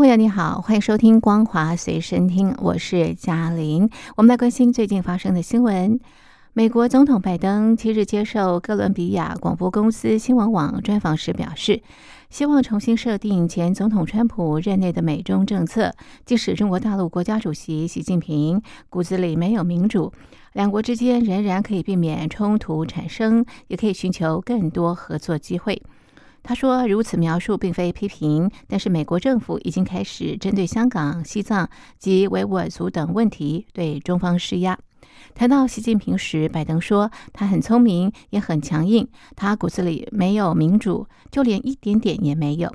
朋友，你好，欢迎收听《光华随身听》，我是嘉玲。我们来关心最近发生的新闻。美国总统拜登七日接受哥伦比亚广播公司新闻网专访时表示，希望重新设定前总统川普任内的美中政策，即使中国大陆国家主席习近平骨子里没有民主，两国之间仍然可以避免冲突产生，也可以寻求更多合作机会。他说：“如此描述并非批评，但是美国政府已经开始针对香港、西藏及维吾尔族等问题对中方施压。”谈到习近平时，拜登说他很聪明，也很强硬，他骨子里没有民主，就连一点点也没有。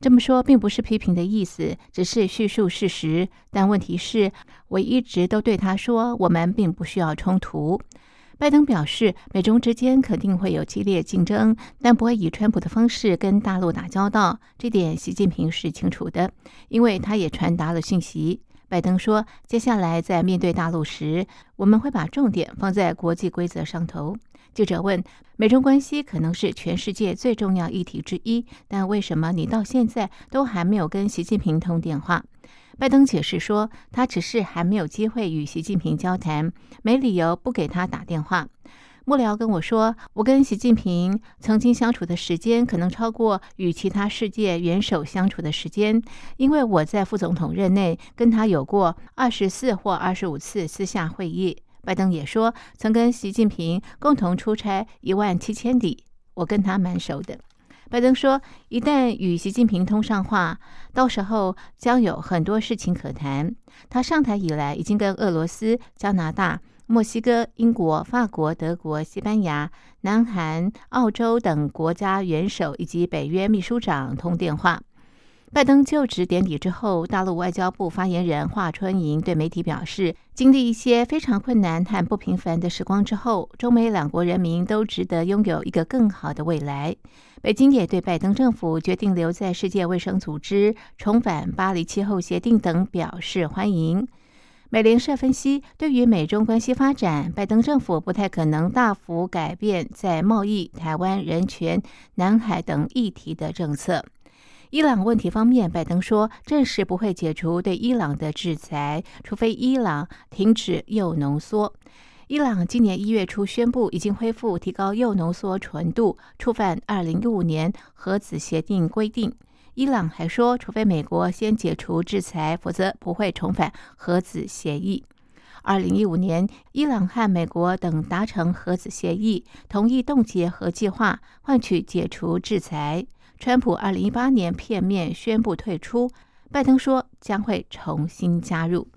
这么说并不是批评的意思，只是叙述事实。但问题是，我一直都对他说，我们并不需要冲突。拜登表示，美中之间肯定会有激烈竞争，但不会以川普的方式跟大陆打交道。这点习近平是清楚的，因为他也传达了讯息。拜登说：“接下来在面对大陆时，我们会把重点放在国际规则上头。”记者问：“美中关系可能是全世界最重要议题之一，但为什么你到现在都还没有跟习近平通电话？”拜登解释说：“他只是还没有机会与习近平交谈，没理由不给他打电话。”幕僚跟我说，我跟习近平曾经相处的时间可能超过与其他世界元首相处的时间，因为我在副总统任内跟他有过二十四或二十五次私下会议。拜登也说，曾跟习近平共同出差一万七千里，我跟他蛮熟的。拜登说，一旦与习近平通上话，到时候将有很多事情可谈。他上台以来，已经跟俄罗斯、加拿大。墨西哥、英国、法国、德国、西班牙、南韩、澳洲等国家元首以及北约秘书长通电话。拜登就职典礼之后，大陆外交部发言人华春莹对媒体表示，经历一些非常困难和不平凡的时光之后，中美两国人民都值得拥有一个更好的未来。北京也对拜登政府决定留在世界卫生组织、重返巴黎气候协定等表示欢迎。美联社分析，对于美中关系发展，拜登政府不太可能大幅改变在贸易、台湾、人权、南海等议题的政策。伊朗问题方面，拜登说，暂时不会解除对伊朗的制裁，除非伊朗停止铀浓缩。伊朗今年一月初宣布，已经恢复提高铀浓缩纯度，触犯二零一五年核子协定规定。伊朗还说，除非美国先解除制裁，否则不会重返核子协议。二零一五年，伊朗和美国等达成核子协议，同意冻结核计划，换取解除制裁。川普二零一八年片面宣布退出，拜登说将会重新加入。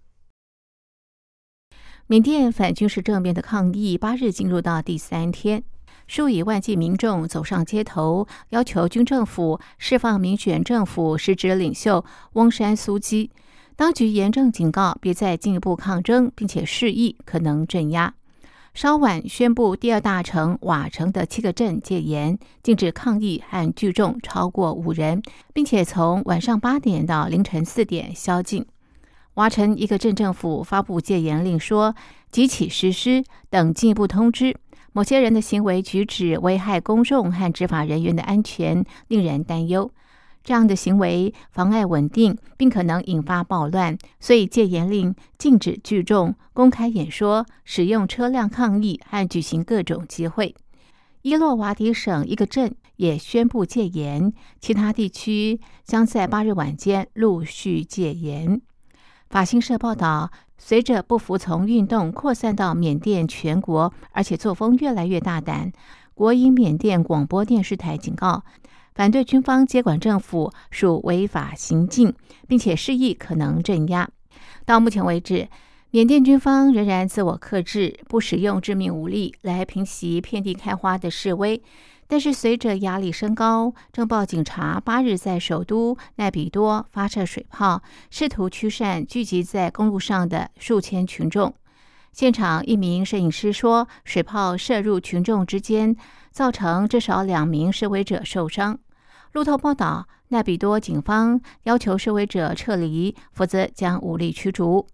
缅甸反军事政变的抗议八日进入到第三天。数以万计民众走上街头，要求军政府释放民选政府实职领袖翁山苏基。当局严正警告，别再进一步抗争，并且示意可能镇压。稍晚宣布，第二大城瓦城的七个镇戒严，禁止抗议和聚众超过五人，并且从晚上八点到凌晨四点宵禁。瓦城一个镇政府发布戒严令，说即起实施等进一步通知。某些人的行为举止危害公众和执法人员的安全，令人担忧。这样的行为妨碍稳定，并可能引发暴乱，所以戒严令禁止聚众、公开演说、使用车辆抗议和举行各种集会。伊洛瓦底省一个镇也宣布戒严，其他地区将在八日晚间陆续戒严。法新社报道。随着不服从运动扩散到缅甸全国，而且作风越来越大胆，国营缅甸广播电视台警告，反对军方接管政府属违法行径，并且示意可能镇压。到目前为止，缅甸军方仍然自我克制，不使用致命武力来平息遍地开花的示威。但是，随着压力升高，政报警察八日在首都奈比多发射水炮，试图驱散聚集在公路上的数千群众。现场一名摄影师说，水炮射入群众之间，造成至少两名示威者受伤。路透报道，奈比多警方要求示威者撤离，否则将武力驱逐。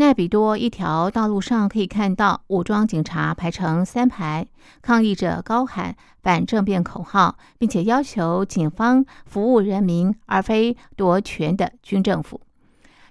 奈比多一条道路上可以看到武装警察排成三排，抗议者高喊反政变口号，并且要求警方服务人民，而非夺权的军政府。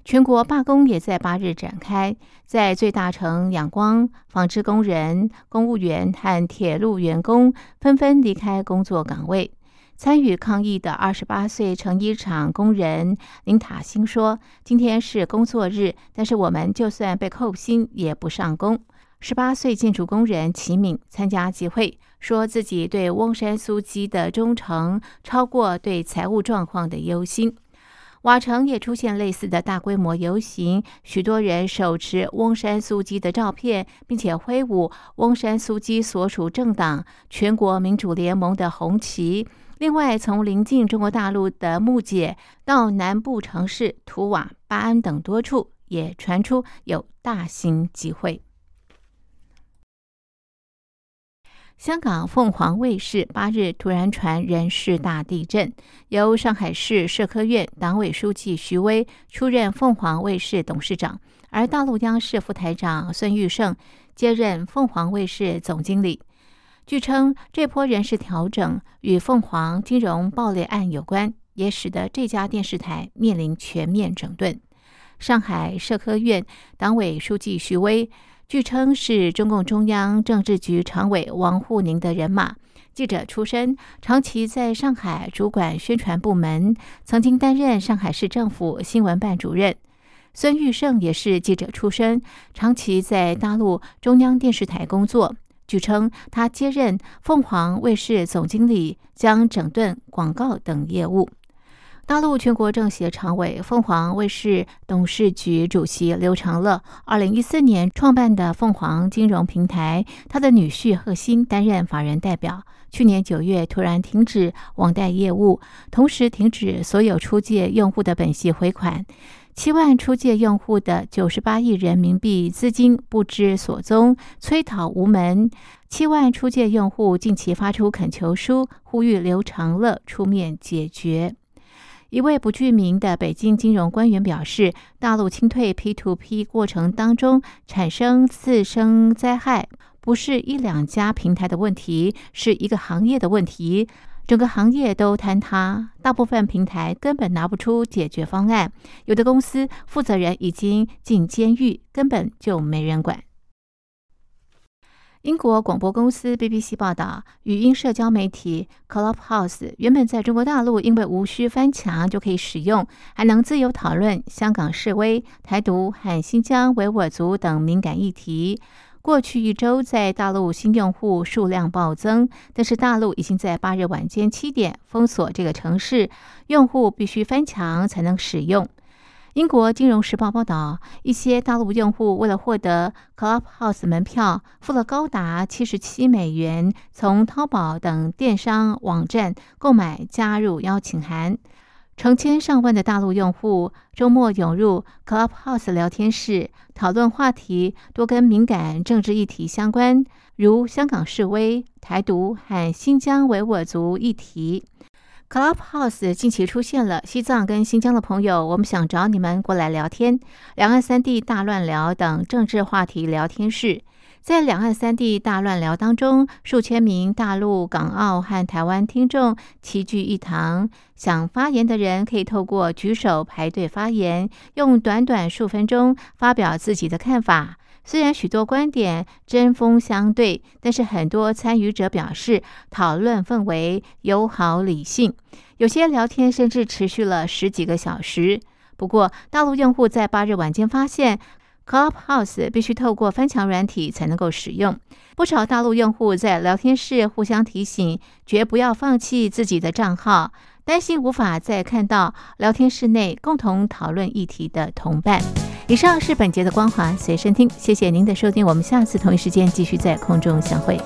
全国罢工也在八日展开，在最大城仰光，纺织工人、公务员和铁路员工纷纷离开工作岗位。参与抗议的二十八岁成衣厂工人林塔辛说：“今天是工作日，但是我们就算被扣薪也不上工。”十八岁建筑工人齐敏参加集会，说自己对翁山苏基的忠诚超过对财务状况的忧心。瓦城也出现类似的大规模游行，许多人手持翁山苏基的照片，并且挥舞翁山苏基所属政党全国民主联盟的红旗。另外，从临近中国大陆的木姐到南部城市图瓦、巴安等多处，也传出有大型集会。香港凤凰卫视八日突然传人事大地震，由上海市社科院党委书记徐威出任凤凰卫视董事长，而大陆央视副台长孙玉胜接任凤凰卫视总经理。据称，这波人事调整与凤凰金融暴雷案有关，也使得这家电视台面临全面整顿。上海社科院党委书记徐威，据称是中共中央政治局常委王沪宁的人马，记者出身，长期在上海主管宣传部门，曾经担任上海市政府新闻办主任。孙玉胜也是记者出身，长期在大陆中央电视台工作。据称，他接任凤凰卫视总经理，将整顿广告等业务。大陆全国政协常委、凤凰卫视董事局主席刘长乐，二零一四年创办的凤凰金融平台，他的女婿贺新担任法人代表。去年九月突然停止网贷业务，同时停止所有出借用户的本息回款。七万出借用户的九十八亿人民币资金不知所踪，催讨无门。七万出借用户近期发出恳求书，呼吁刘长乐出面解决。一位不具名的北京金融官员表示，大陆清退 P to P 过程当中产生次生灾害，不是一两家平台的问题，是一个行业的问题。整个行业都坍塌，大部分平台根本拿不出解决方案，有的公司负责人已经进监狱，根本就没人管。英国广播公司 BBC 报道，语音社交媒体 Clubhouse 原本在中国大陆因为无需翻墙就可以使用，还能自由讨论香港示威、台独和新疆维吾尔族等敏感议题。过去一周，在大陆新用户数量暴增，但是大陆已经在八日晚间七点封锁这个城市，用户必须翻墙才能使用。英国金融时报报道，一些大陆用户为了获得 Clubhouse 门票，付了高达七十七美元，从淘宝等电商网站购买加入邀请函。成千上万的大陆用户周末涌入 Clubhouse 聊天室，讨论话题多跟敏感政治议题相关，如香港示威、台独和新疆维吾尔族议题。Clubhouse 近期出现了西藏跟新疆的朋友，我们想找你们过来聊天，两岸三地大乱聊等政治话题聊天室。在两岸三地大乱聊当中，数千名大陆、港澳和台湾听众齐聚一堂，想发言的人可以透过举手排队发言，用短短数分钟发表自己的看法。虽然许多观点针锋相对，但是很多参与者表示讨论氛围友好理性，有些聊天甚至持续了十几个小时。不过，大陆用户在八日晚间发现。Clubhouse 必须透过翻墙软体才能够使用。不少大陆用户在聊天室互相提醒，绝不要放弃自己的账号，担心无法再看到聊天室内共同讨论议题的同伴。以上是本节的光华随身听，谢谢您的收听，我们下次同一时间继续在空中相会。